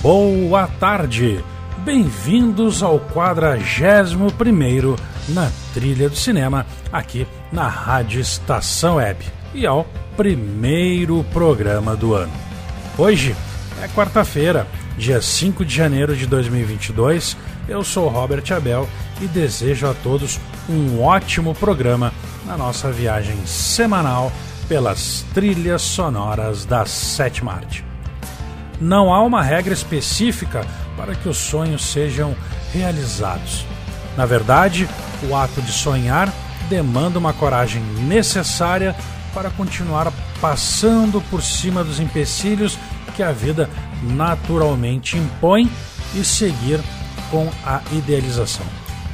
Boa tarde! Bem-vindos ao 41 na Trilha do Cinema, aqui na Rádio Estação Web e ao primeiro programa do ano. Hoje é quarta-feira, dia 5 de janeiro de 2022. Eu sou Robert Abel e desejo a todos um ótimo programa na nossa viagem semanal pelas trilhas sonoras da sétima arte. Não há uma regra específica para que os sonhos sejam realizados. Na verdade, o ato de sonhar demanda uma coragem necessária para continuar passando por cima dos empecilhos que a vida naturalmente impõe e seguir com a idealização,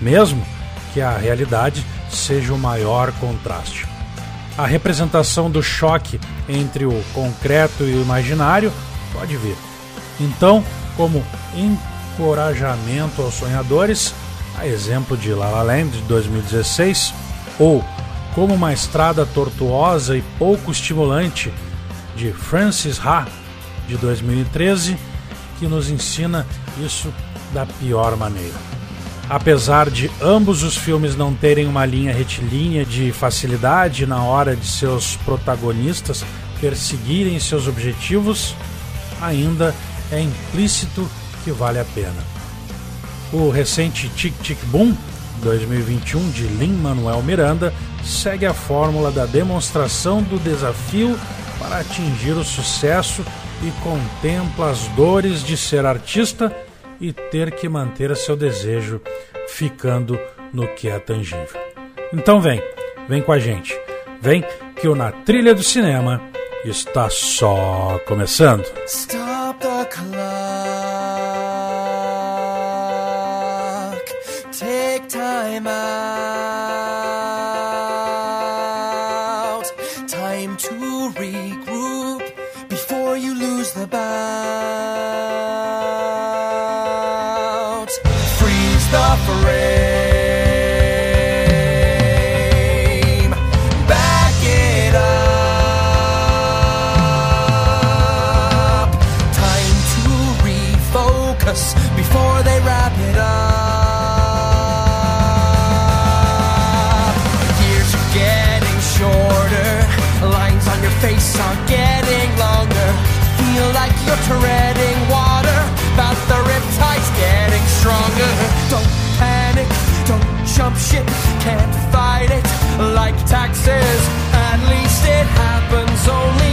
mesmo que a realidade seja o maior contraste. A representação do choque entre o concreto e o imaginário Pode vir. Então, como encorajamento aos sonhadores, a exemplo de La La Land de 2016, ou como uma estrada tortuosa e pouco estimulante de Francis Ha de 2013, que nos ensina isso da pior maneira. Apesar de ambos os filmes não terem uma linha retilínea de facilidade na hora de seus protagonistas perseguirem seus objetivos, ainda é implícito que vale a pena. O recente Tic Tic Boom 2021 de Lin-Manuel Miranda segue a fórmula da demonstração do desafio para atingir o sucesso e contempla as dores de ser artista e ter que manter seu desejo ficando no que é tangível. Então vem, vem com a gente. Vem que o Na Trilha do Cinema está só começando. Stop the clock. Take time out. Ship, can't fight it like taxes. At least it happens only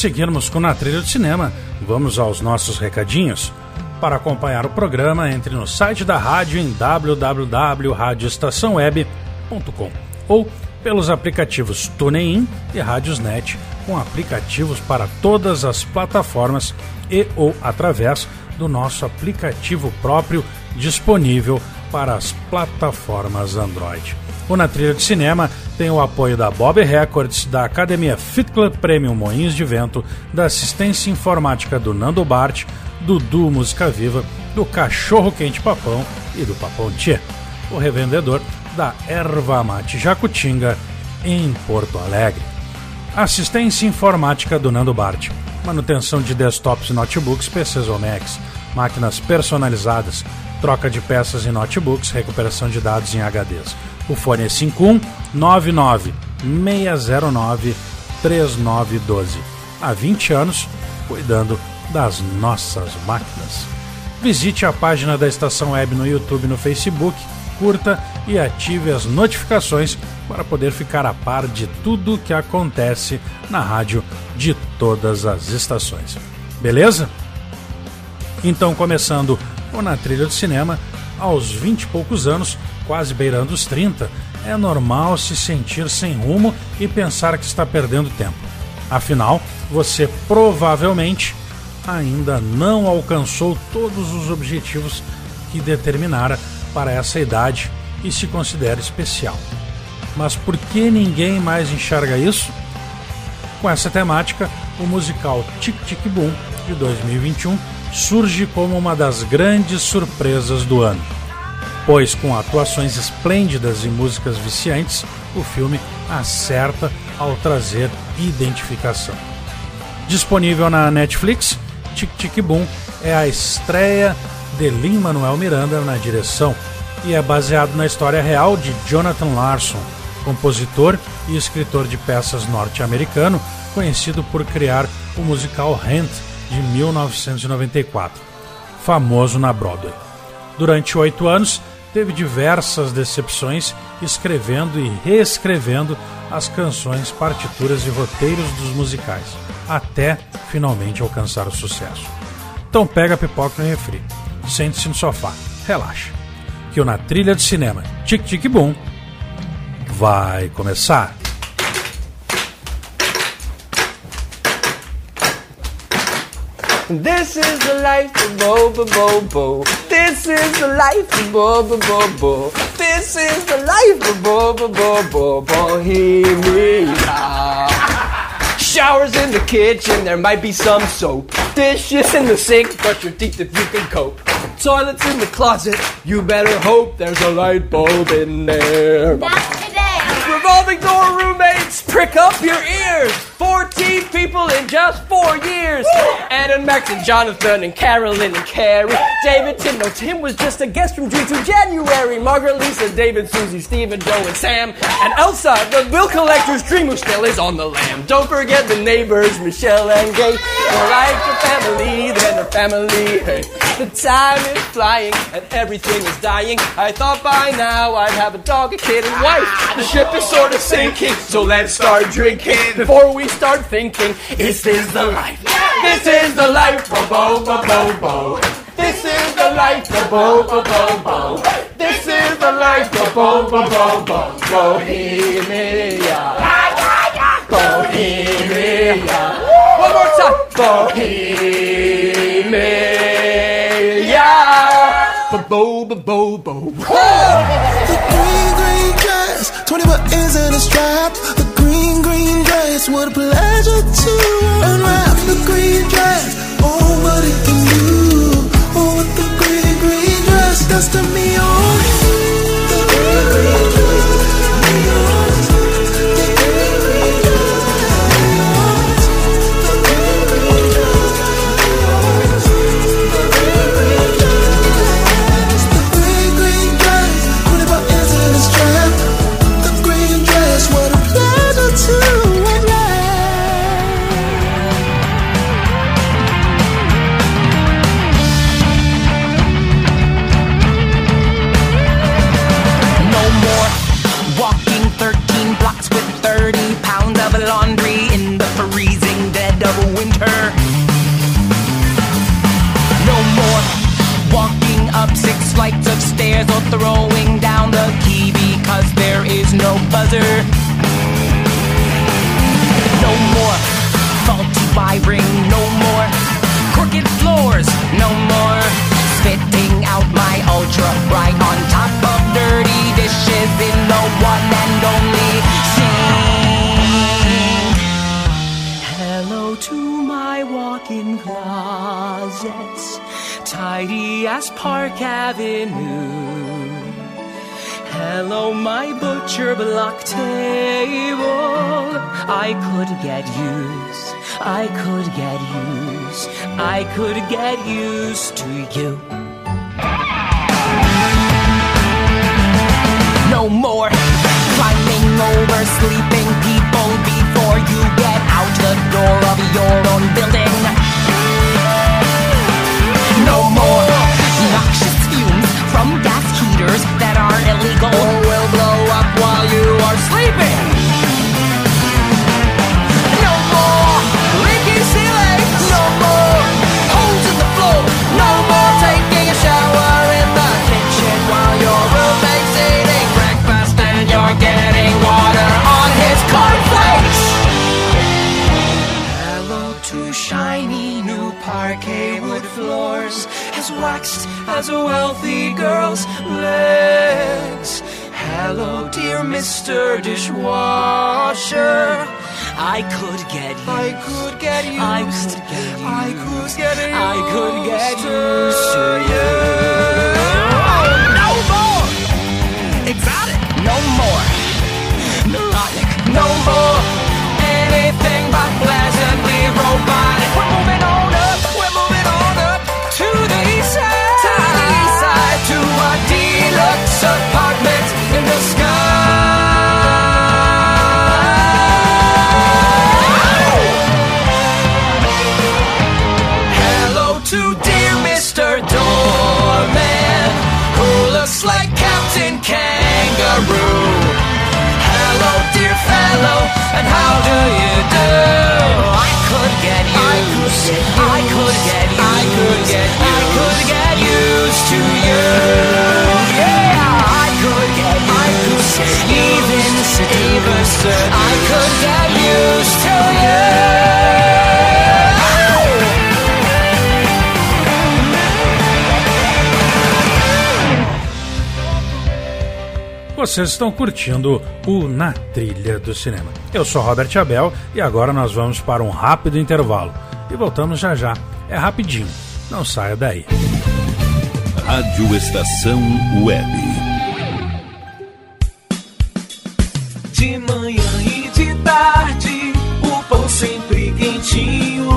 seguirmos com Na Trilha do Cinema, vamos aos nossos recadinhos. Para acompanhar o programa, entre no site da rádio em www.radioestaçãoweb.com ou pelos aplicativos TuneIn e Radiosnet, com aplicativos para todas as plataformas e ou através do nosso aplicativo próprio disponível para as plataformas Android. O Na Trilha de Cinema tem o apoio da Bob Records, da Academia Fit Club Premium Moinhos de Vento, da assistência informática do Nando Bart, do Duo Música Viva, do Cachorro Quente Papão e do Papão Tchê, o revendedor da Erva Mate Jacutinga, em Porto Alegre. Assistência informática do Nando Bart. Manutenção de desktops e notebooks PCs ou Macs. Máquinas personalizadas. Troca de peças em notebooks. Recuperação de dados em HDs. O fone é 51 99 609 3912. Há 20 anos, cuidando das nossas máquinas. Visite a página da Estação Web no YouTube e no Facebook, curta e ative as notificações para poder ficar a par de tudo que acontece na rádio de todas as estações. Beleza? Então, começando o Na Trilha do Cinema, aos 20 e poucos anos, quase beirando os 30, é normal se sentir sem rumo e pensar que está perdendo tempo. Afinal, você provavelmente ainda não alcançou todos os objetivos que determinara para essa idade e se considera especial. Mas por que ninguém mais enxerga isso? Com essa temática, o musical Tic Tic Boom de 2021 surge como uma das grandes surpresas do ano. Pois com atuações esplêndidas e músicas viciantes, o filme acerta ao trazer identificação. Disponível na Netflix, Tic Tic Boom é a estreia de Lin-Manuel Miranda na direção e é baseado na história real de Jonathan Larson, compositor e escritor de peças norte-americano, conhecido por criar o musical Rent de 1994, famoso na Broadway. Durante oito anos, teve diversas decepções, escrevendo e reescrevendo as canções, partituras e roteiros dos musicais, até finalmente alcançar o sucesso. Então pega a pipoca e refri, sente-se no sofá, relaxa, que o Na Trilha de Cinema Tic Tic Boom vai começar. This is the life of Bo Bo Bo Bo. This is the life of Bo Bo Bo Bo. This is the life of Bo Bo Bo Bo Bohemia. Showers in the kitchen, there might be some soap. Dishes in the sink, brush your teeth if you can cope. Toilets in the closet, you better hope there's a light bulb in there. That's today. Revolving door roommates, prick up your ears. 40 people in just four years. Adam, Max, and Jonathan, and Carolyn, and Carrie. David, Tim, no, Tim was just a guest from June to January. Margaret, Lisa, David, Susie, Stephen, Joe, and Sam. And Elsa, the bill collector's dream who still is on the lam. Don't forget the neighbors, Michelle and Gay. More like a family than a family. Hey. The time is flying and everything is dying. I thought by now I'd have a dog, a kid, and wife. The ship is sort of sinking, so let's start drinking before we start thinking. this Is the life? This is the life. Bo bo bo bo bo. This is the life. Bo bo bo bo bo. This is the life. Bo bo bo bo bo. Bohemia. Bohemia. One more time. Bohemia. Bo bo bo bo bo. green, green dress. 24 is in a strap. The green, green dress. What a pleasure to unwrap. The green dress. Oh, what it can do. Oh, what the green, green dress does to me. Oh, flights of stairs or throwing as Park Avenue. Hello, my butcher block table. I could get used. I could get used. I could get used to you. No more climbing over sleeping people before you get out the door of your own building. No more noxious fumes from gas heaters that are illegal as a wealthy girl's legs. Hello, dear Mr. Dishwasher. I could get used. I could get used. I could get used. I could get used. I could get used to you. Oh, no more. Exotic. No more. Vocês estão curtindo o Na Trilha do Cinema. Eu sou Robert Abel e agora nós vamos para um rápido intervalo. E voltamos já já. É rapidinho. Não saia daí. Rádio Estação Web. De manhã e de tarde, o pão jeitinho.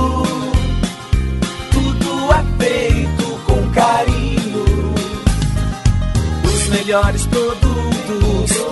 Tudo é feito com carinho. Os melhores produtos,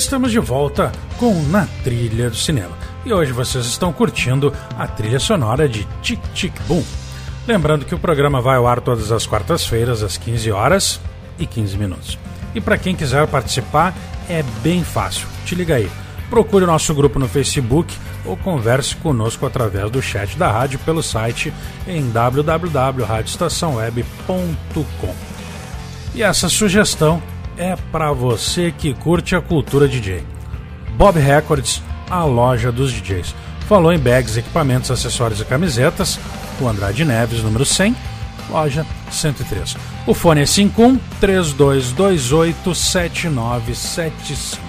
Estamos de volta com Na Trilha do Cinema. E hoje vocês estão curtindo a trilha sonora de Tic Tic Boom. Lembrando que o programa vai ao ar todas as quartas-feiras, às 15 horas e 15 minutos. E para quem quiser participar, é bem fácil. Te liga aí. Procure o nosso grupo no Facebook ou converse conosco através do chat da rádio pelo site em www.radioestaçãoweb.com. E essa sugestão é para você que curte a cultura DJ. Bob Records, a loja dos DJs. Falou em bags, equipamentos, acessórios e camisetas. O Andrade Neves, número 100, loja 103. O fone é 51 3228 7975.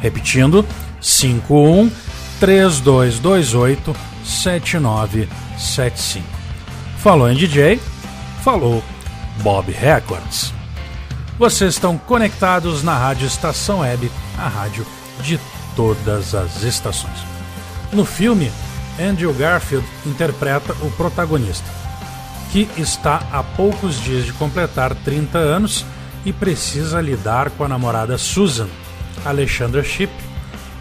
Repetindo, 51 3228 7975. Falou em DJ, falou Bob Records. Vocês estão conectados na Rádio Estação Web, a rádio de todas as estações. No filme, Andrew Garfield interpreta o protagonista, que está a poucos dias de completar 30 anos e precisa lidar com a namorada Susan, Alexandra Shipp,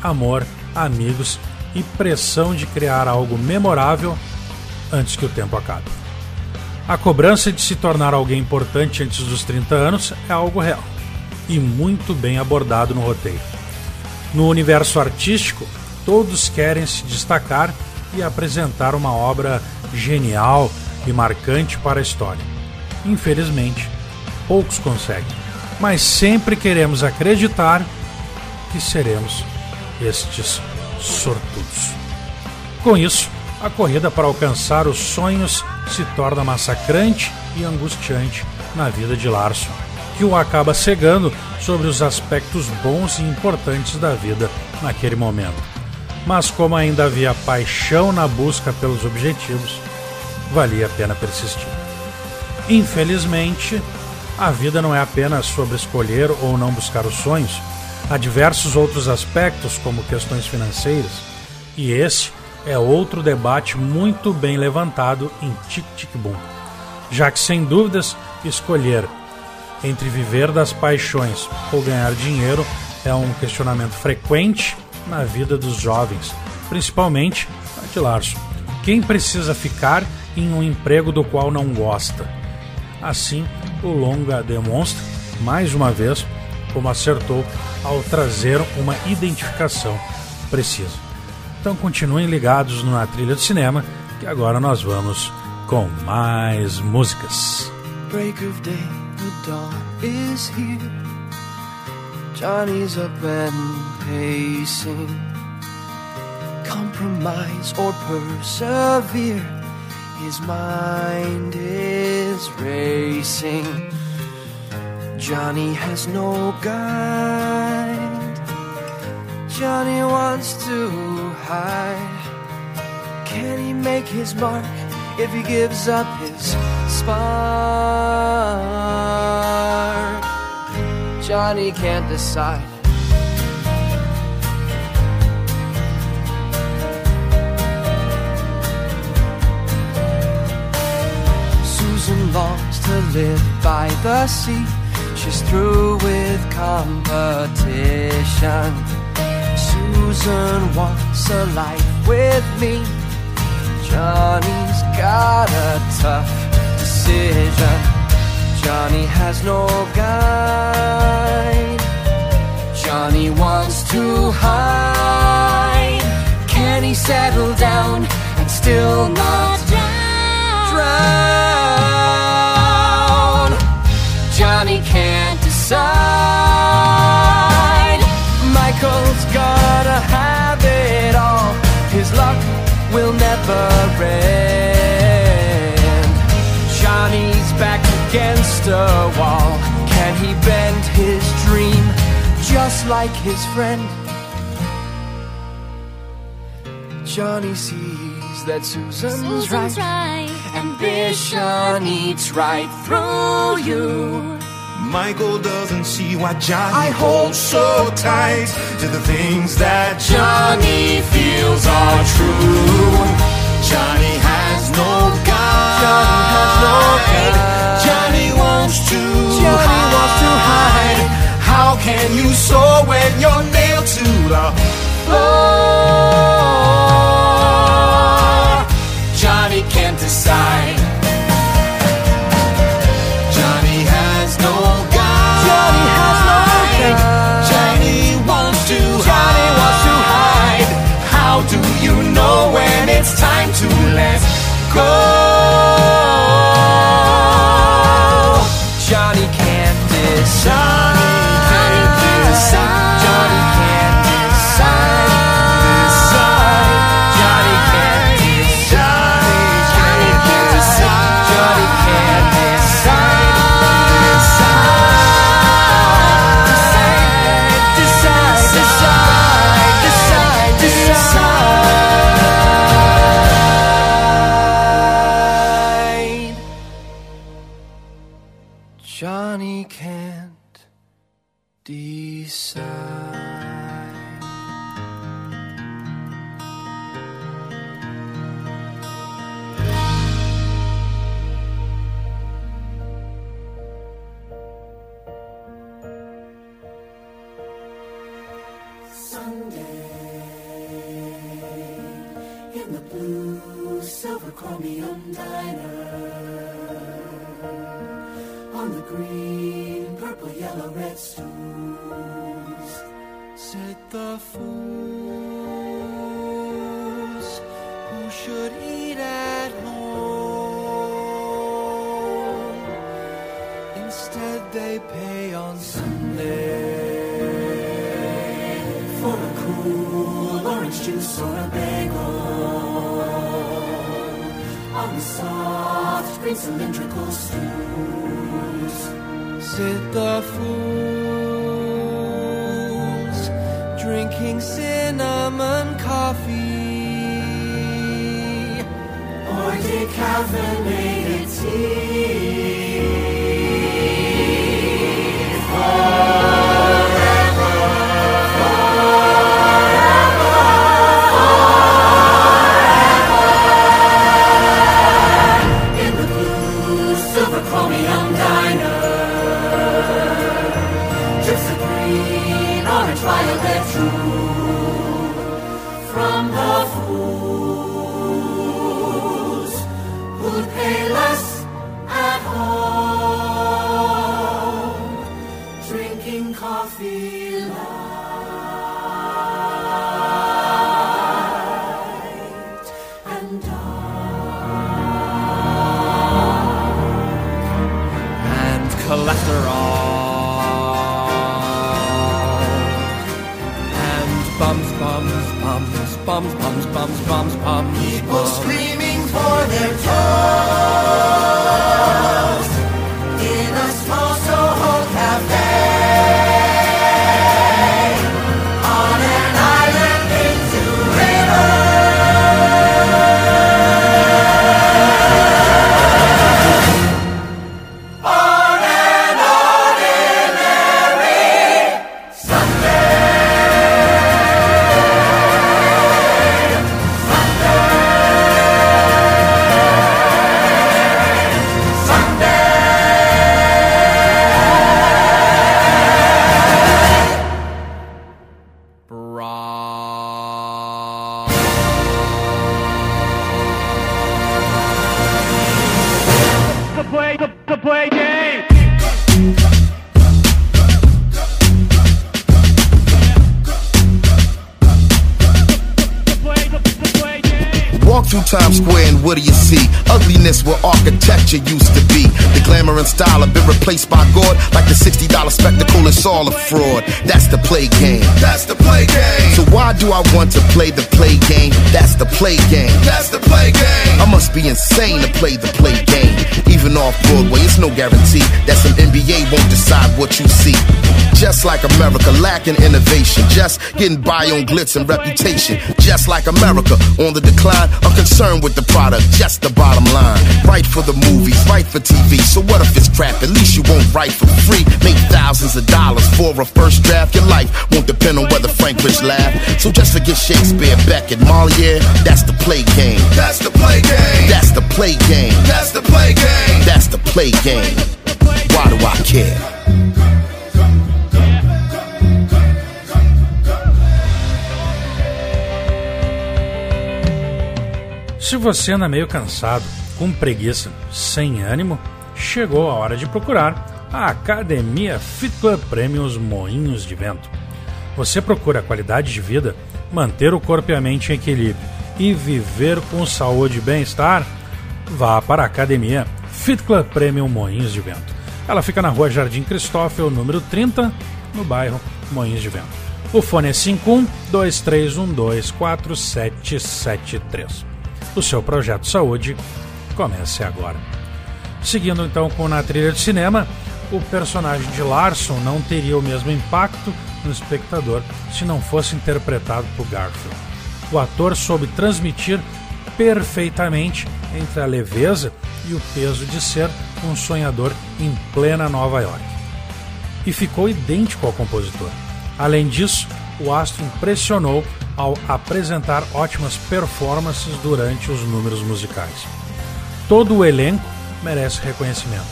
amor, amigos e pressão de criar algo memorável antes que o tempo acabe. A cobrança de se tornar alguém importante antes dos 30 anos é algo real e muito bem abordado no roteiro. No universo artístico, todos querem se destacar e apresentar uma obra genial e marcante para a história. Infelizmente, poucos conseguem, mas sempre queremos acreditar que seremos estes sortudos. Com isso, a corrida para alcançar os sonhos se torna massacrante e angustiante na vida de Larson, que o acaba cegando sobre os aspectos bons e importantes da vida naquele momento. Mas como ainda havia paixão na busca pelos objetivos, valia a pena persistir. Infelizmente, a vida não é apenas sobre escolher ou não buscar os sonhos. Há diversos outros aspectos, como questões financeiras, e esse é outro debate muito bem levantado em Tic Tic Boom. Já que, sem dúvidas, escolher entre viver das paixões ou ganhar dinheiro é um questionamento frequente na vida dos jovens, principalmente a de Larson. Quem precisa ficar em um emprego do qual não gosta? Assim, o longa demonstra, mais uma vez, como acertou ao trazer uma identificação precisa. Então continuem ligados na trilha do cinema, que agora nós vamos com mais músicas. Break of day, the dawn is here. Johnny's up and pacing. Compromise or persevere. His mind is racing. Johnny has no guide. Johnny wants to hide. Can he make his mark if he gives up his spark? Johnny can't decide. Susan longs to live by the sea. She's through with competition. Susan wants a life with me. Johnny's got a tough decision. Johnny has no guide. Johnny wants to hide. Can he settle down and still not drown? Johnny can't decide. Luck will never end. Johnny's back against a wall. Can he bend his dream just like his friend? Johnny sees that Susan's, Susan's right. right. Ambition eats right through you. Michael doesn't see why Johnny I hold holds so tight to the things that Johnny feels are true. Johnny has no guide. Johnny has no guide. Johnny wants to Johnny hide. wants to hide. How can you soar when you're nailed to the floor? Johnny can't decide. It's time to let go? Johnny can't decide. Green cylindrical stools Sit the fools. Drinking cinnamon coffee. or decaffeinated It's all a fraud. That's the play game. That's the play game. So why do I want to play the play game? That's the play game. That's the play game. I must be insane to play the play game. Even off Broadway, it's no guarantee that some NBA won't decide what you see. Just like America, lacking innovation. Just getting by on glitz and reputation. Just like America, on the decline. I'm concerned with the product, just the bottom line. Right for the movies, right for TV. So what if it's crap? At least you won't write for free. Make thousands of dollars for a first draft. Your life won't depend on whether Frank Rich laugh. So just forget Shakespeare, Beckett, Moliere. That's the play game. That's the play game. That's the play game. That's the play game. That's the play game. Why do I care? Se você anda meio cansado, com preguiça, sem ânimo, chegou a hora de procurar a Academia Fit Club Prêmios Moinhos de Vento. Você procura qualidade de vida, manter o corpo e a mente em equilíbrio e viver com saúde e bem-estar? Vá para a Academia Fit Club Premium Moinhos de Vento. Ela fica na rua Jardim Cristófilo, número 30, no bairro Moinhos de Vento. O fone é 51 2312 4773. O seu projeto saúde comece agora. Seguindo então com na trilha de cinema, o personagem de Larson não teria o mesmo impacto no espectador se não fosse interpretado por Garfield. O ator soube transmitir perfeitamente entre a leveza e o peso de ser um sonhador em plena Nova York. E ficou idêntico ao compositor. Além disso, o astro impressionou ao apresentar ótimas performances durante os números musicais. Todo o elenco merece reconhecimento,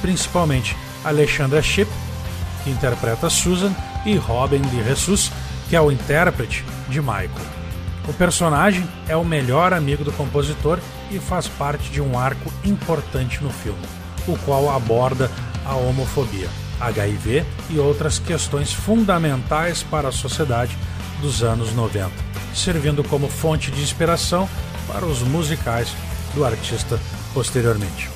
principalmente Alexandra Shipp, que interpreta Susan, e Robin de Jesus, que é o intérprete de Michael. O personagem é o melhor amigo do compositor e faz parte de um arco importante no filme, o qual aborda a homofobia, HIV e outras questões fundamentais para a sociedade dos anos 90, servindo como fonte de inspiração para os musicais do artista posteriormente.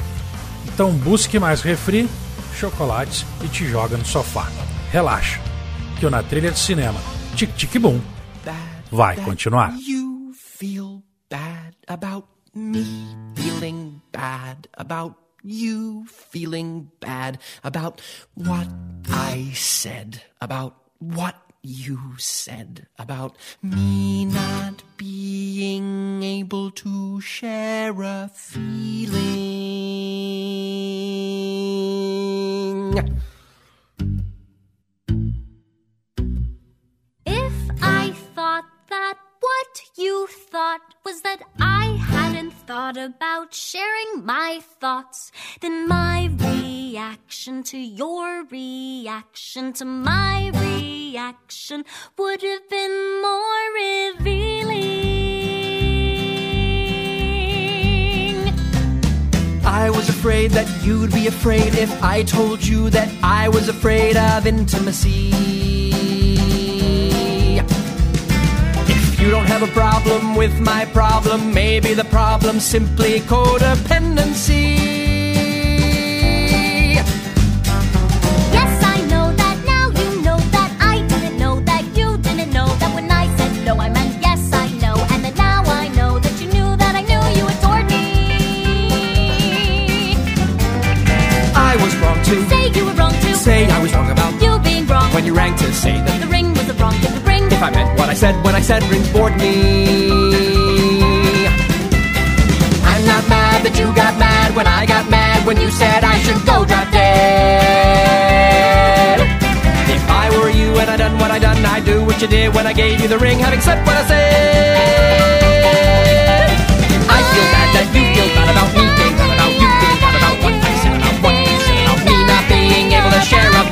Então busque mais refri, chocolates e te joga no sofá. Relaxa, que o Na Trilha de Cinema, Tic Tic Boom, vai continuar. You feel bad about me feeling bad about you feeling bad about what I said about what you said about me not being able to share a feeling. If I thought that what you thought was that I hadn't thought about sharing my thoughts, then my reaction to your reaction to my reaction reaction would have been more revealing. I was afraid that you'd be afraid if I told you that I was afraid of intimacy. If you don't have a problem with my problem, maybe the problem's simply codependency. say I was wrong about you being wrong. When you rang to say that the ring was the wrong thing to bring. If I meant what I said when I said rings bored me. I'm not mad that you got mad when I got mad when you said I should go drop dead. If I were you and I done what I done, I'd do what you did when I gave you the ring, having said what I said. I feel bad that you feel bad about me. share of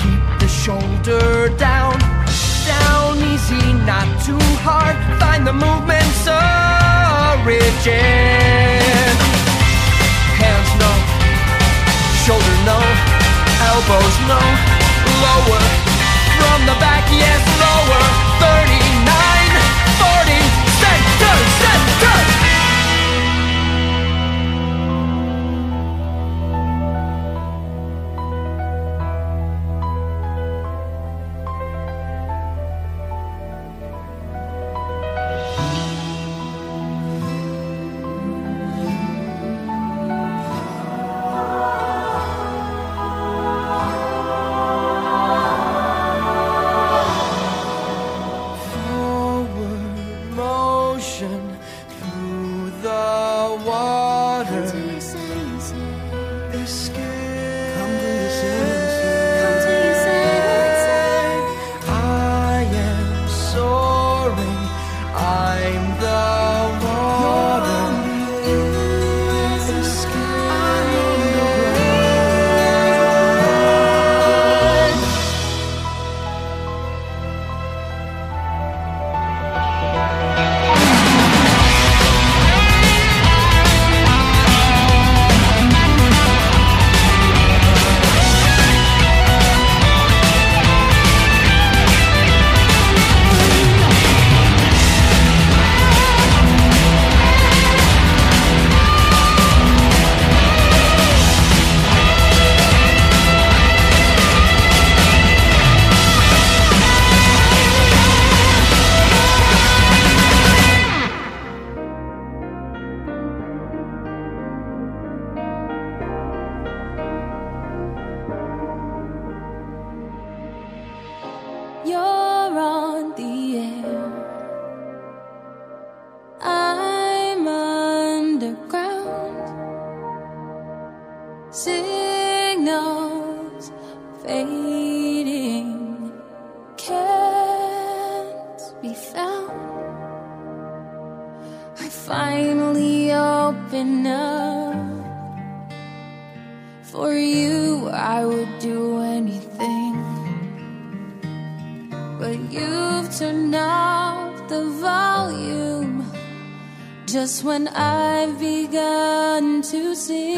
Keep the shoulder down, down easy, not too hard. Find the movement's origin. Hands no, shoulder no, elbows no, lower. From the back, yes, lower. 30. When I've begun to sing.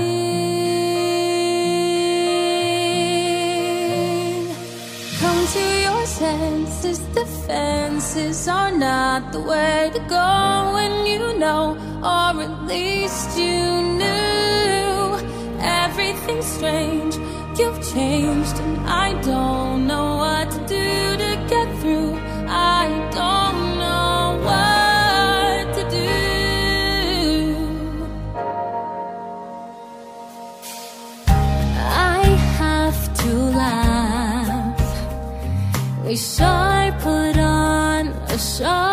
Come to your senses, the fences are not the way to go when you know, or at least you knew everything's strange. You've changed, and I don't a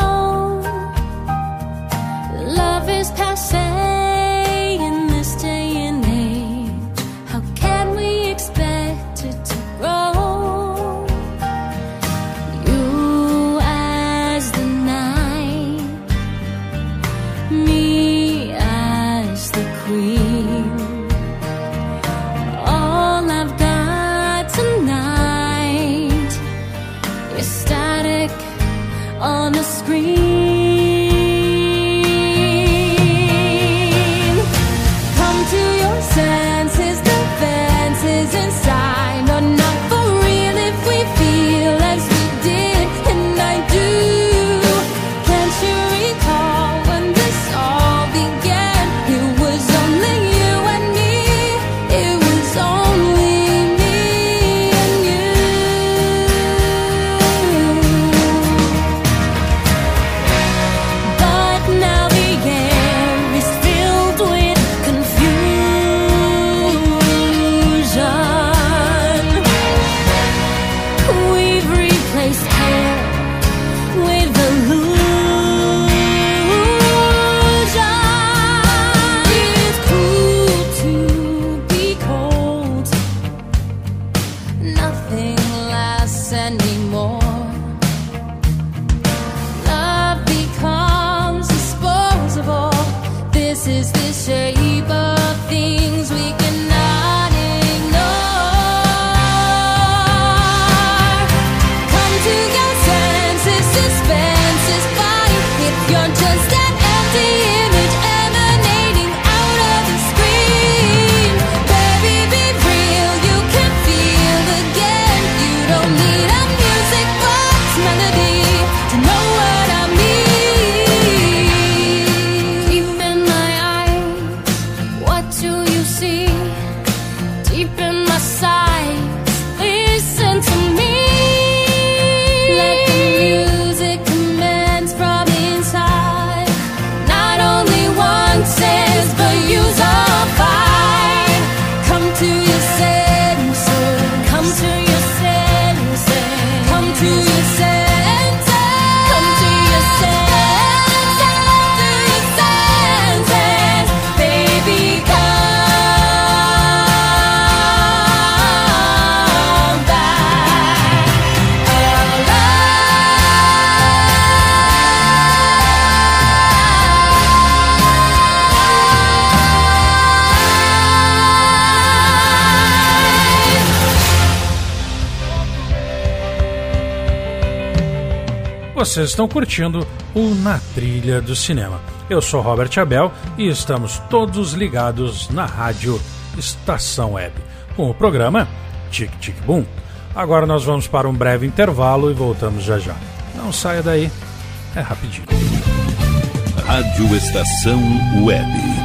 Vocês estão curtindo o Na Trilha do Cinema. Eu sou Robert Abel e estamos todos ligados na rádio Estação Web, com o programa Tic Tic Boom. Agora nós vamos para um breve intervalo e voltamos já já. Não saia daí, é rapidinho. Rádio Estação Web.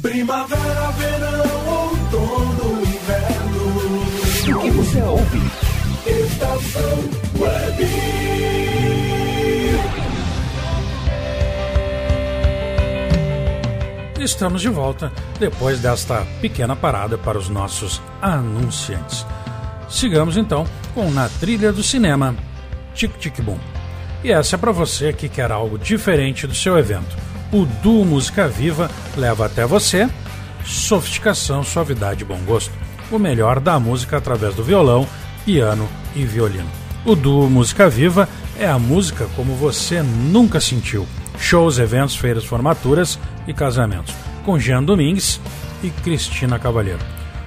Primavera, verão, outono, inverno. O que você ouve? Estação Web. Estamos de volta depois desta pequena parada para os nossos anunciantes. Sigamos então com Na Trilha do Cinema, Tic Tic Boom. E essa é para você que quer algo diferente do seu evento. O Duo Música Viva leva até você sofisticação, suavidade e bom gosto. O melhor da música através do violão, piano e violino. O Duo Música Viva é a música como você nunca sentiu. Shows, eventos, feiras, formaturas e casamentos. Com Jean Domingues e Cristina Cavalheiro.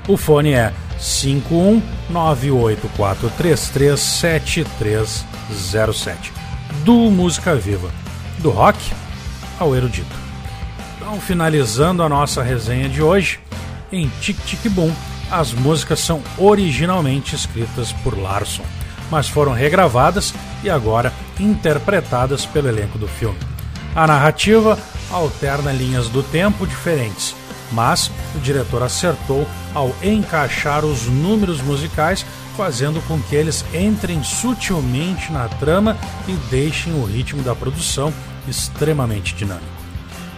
O fone é 51984337307. Do Música Viva. Do rock ao erudito. Então, finalizando a nossa resenha de hoje, em Tic Tic Boom, as músicas são originalmente escritas por Larson, mas foram regravadas e agora interpretadas pelo elenco do filme. A narrativa alterna linhas do tempo diferentes, mas o diretor acertou ao encaixar os números musicais, fazendo com que eles entrem sutilmente na trama e deixem o ritmo da produção extremamente dinâmico.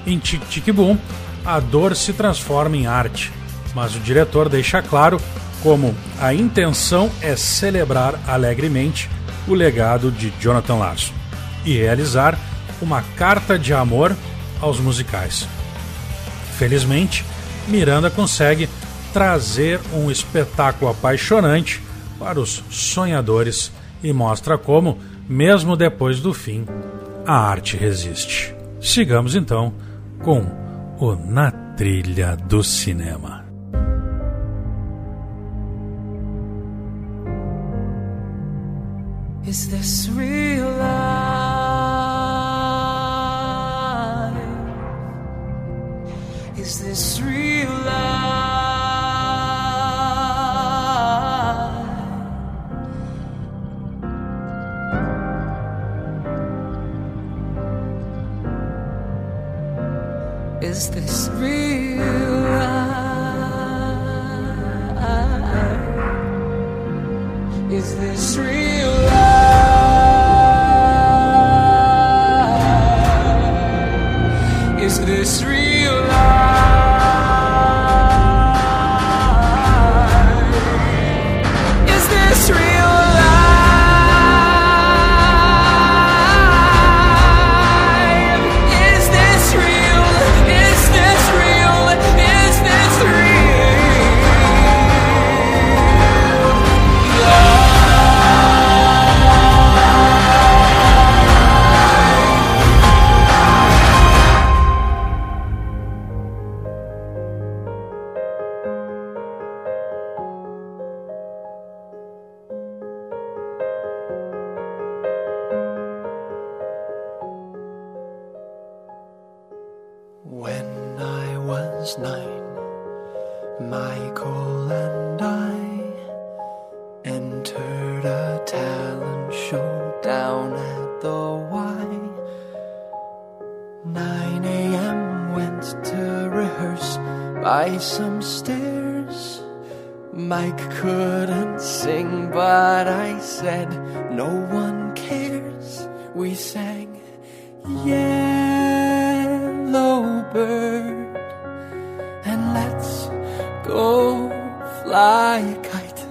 Em Tic Tic Boom, a dor se transforma em arte, mas o diretor deixa claro como a intenção é celebrar alegremente o legado de Jonathan Larson e realizar uma carta de amor aos musicais. Felizmente, Miranda consegue trazer um espetáculo apaixonante para os sonhadores e mostra como, mesmo depois do fim, a arte resiste. Sigamos então com o Na Trilha do Cinema. Is this real life? Is this real life? is this real? Life? Is this real? Life? Is this real? Yellow bird, and let's go fly a kite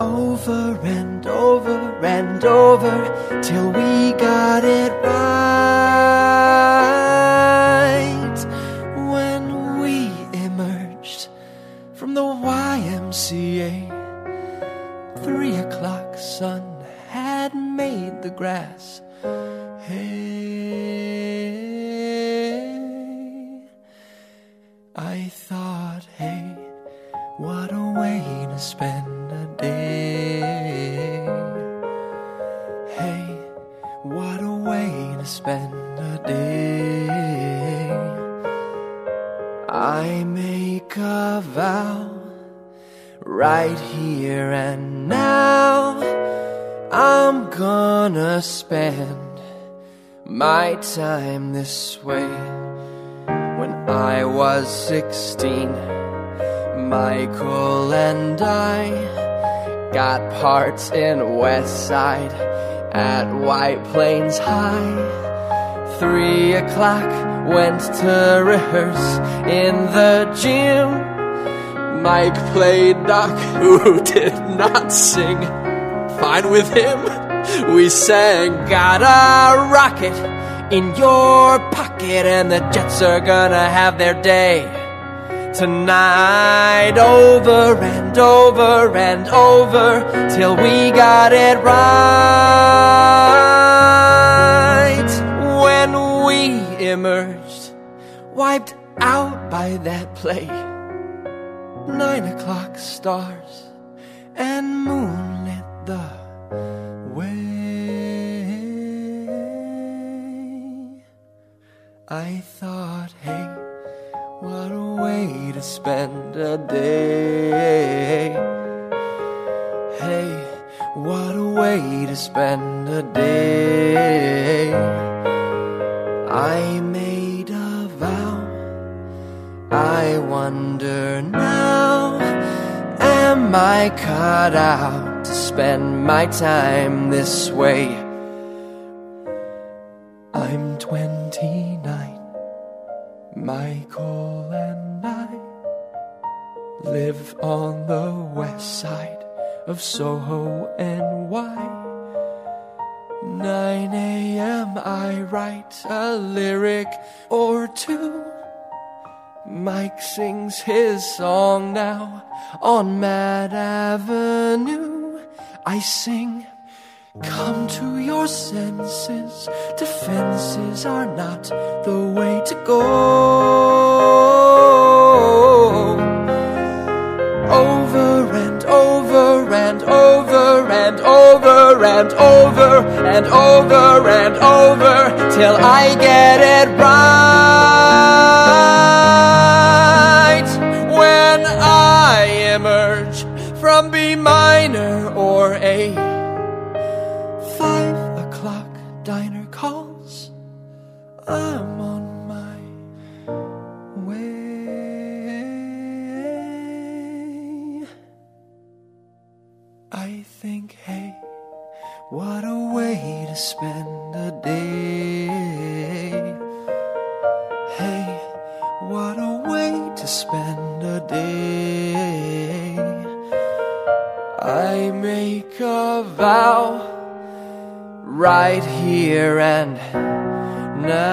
over and over and over till we got it in West Side at White Plains High. Three o'clock went to rehearse in the gym. Mike played Doc, who did not sing. Fine with him, we sang, Got a rocket in your pocket, and the Jets are gonna have their day tonight over and over and over till we got it right. When we emerged, wiped out by that play, nine o'clock stars and moonlit the way. I thought, hey. Way to spend a day. Hey, what a way to spend a day. I made a vow. I wonder now, am I cut out to spend my time this way? Soho NY. 9 a.m. I write a lyric or two. Mike sings his song now on Mad Avenue. I sing. Come to your senses. Defenses are not the way to go. Over and over till I get it right. A vow right here and now.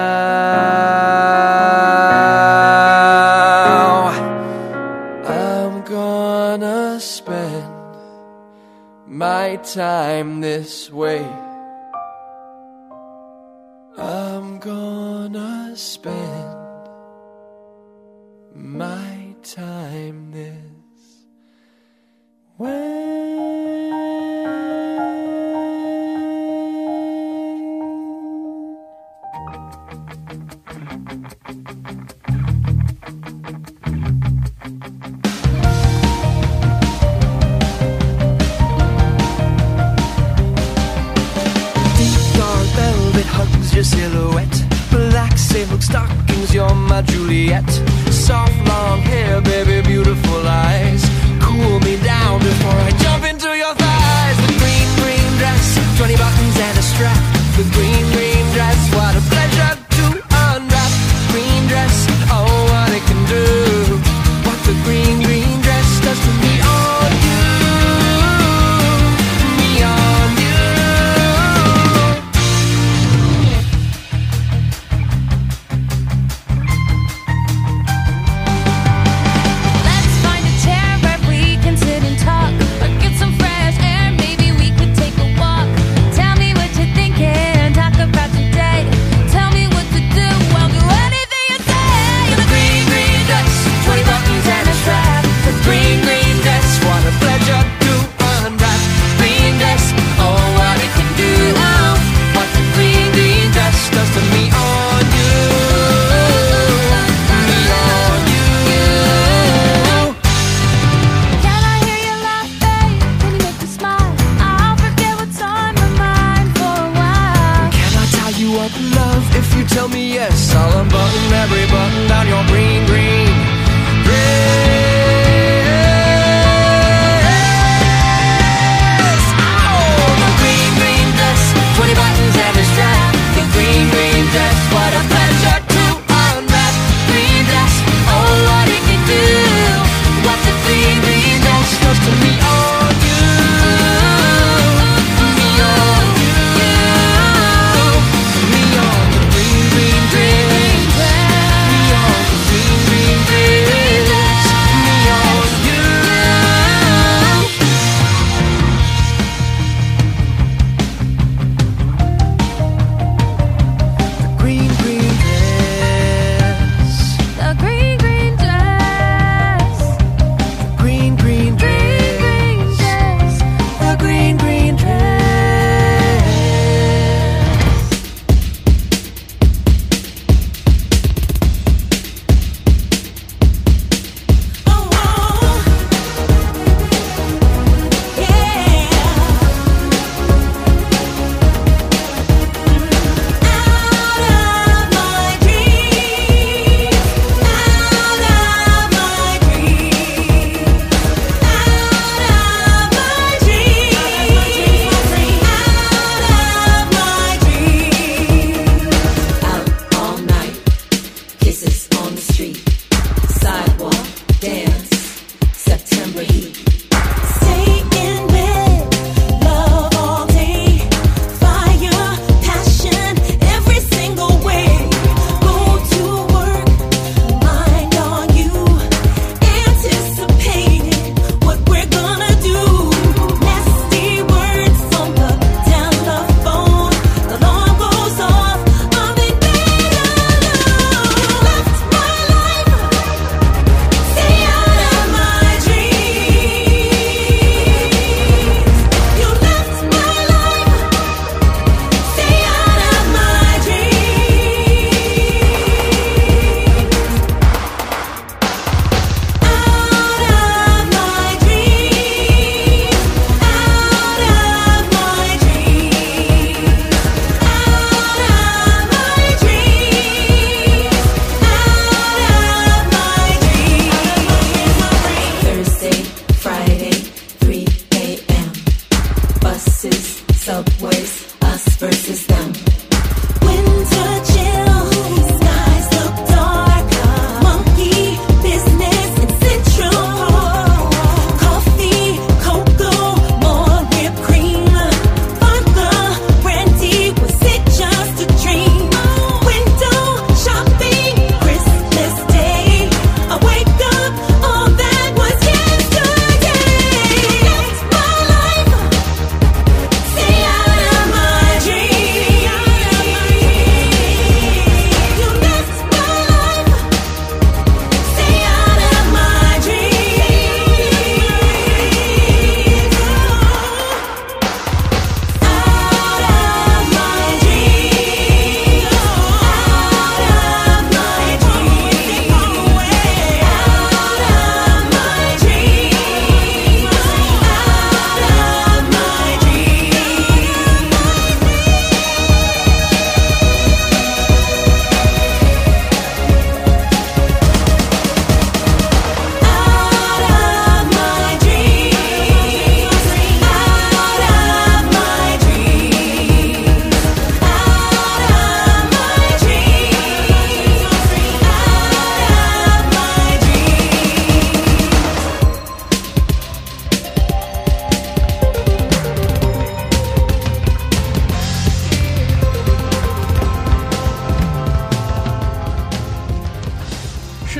I'm gonna spend my time this way. I'm gonna spend my time this Deep your silhouette. Black silk stockings, you're my Juliet. Soft long hair, baby, beautiful eyes. Cool me down before I jump into your thighs. The green, green dress, 20 buttons and a strap. The green,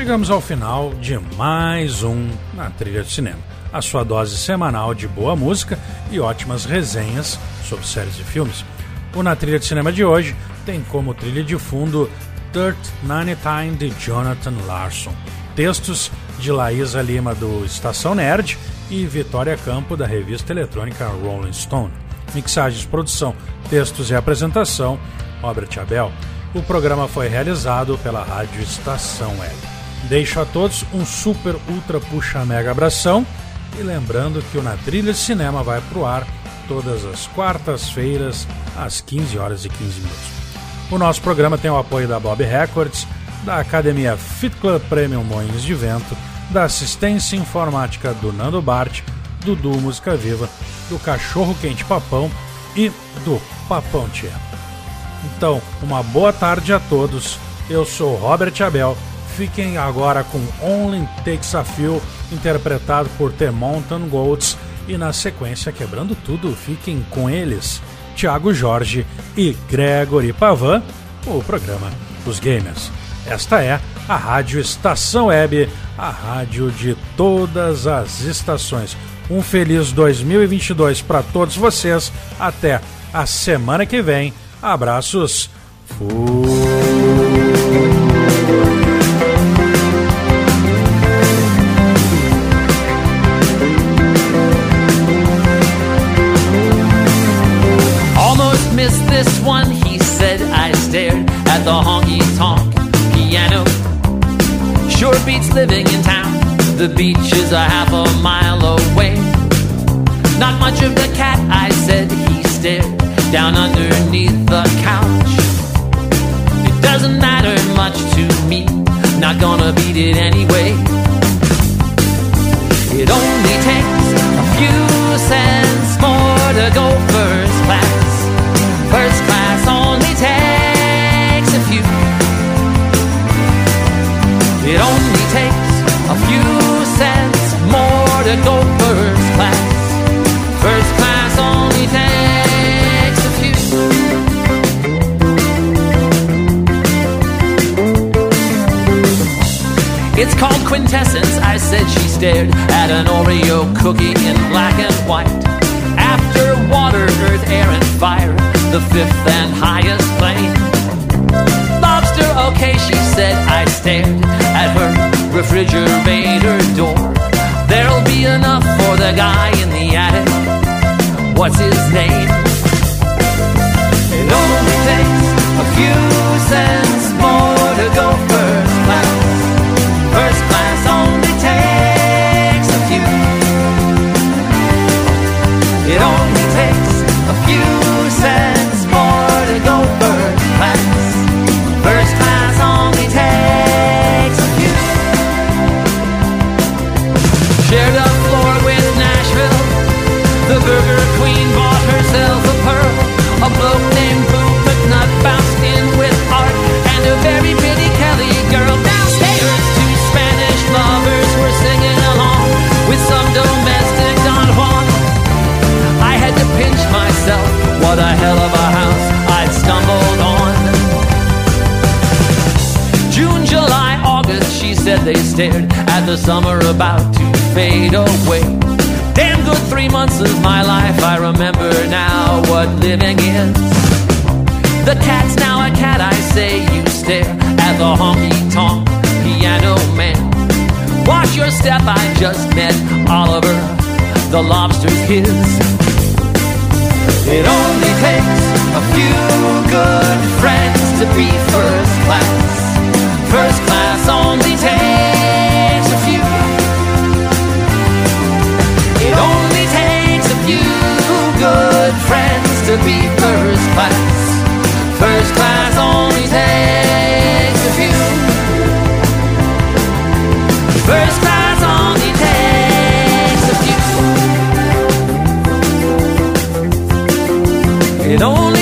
Chegamos ao final de mais um Na Trilha de Cinema, a sua dose semanal de boa música e ótimas resenhas sobre séries e filmes. O Na Trilha de Cinema de hoje tem como trilha de fundo Dirt 99 de Jonathan Larson, textos de Laísa Lima do Estação Nerd e Vitória Campo da revista eletrônica Rolling Stone. Mixagens, produção, textos e apresentação, Robert Abel. O programa foi realizado pela Rádio Estação Web. Deixo a todos um super ultra puxa mega abração e lembrando que o Na Trilha de Cinema vai pro ar todas as quartas-feiras às 15 horas e 15 minutos. O nosso programa tem o apoio da Bob Records, da Academia Fit Club Premium Moinhos de Vento, da assistência informática do Nando Bart, do Du Música Viva, do Cachorro Quente Papão e do Papão Tia. Então, uma boa tarde a todos. Eu sou Robert Abel. Fiquem agora com Only Takes a Few, interpretado por The Mountain Goats. E na sequência, quebrando tudo, fiquem com eles, Thiago Jorge e Gregory Pavan, o programa dos Gamers. Esta é a Rádio Estação Web, a rádio de todas as estações. Um feliz 2022 para todos vocês. Até a semana que vem. Abraços. Almost summer about to fade away. Damn good three months of my life, I remember now what living is. The cat's now a cat, I say, you stare at the honky tonk piano man. Watch your step, I just met Oliver, the lobster's his. It only takes a few good friends to be first class. First class only to be first class. First class only takes a few. First class only takes a few. It only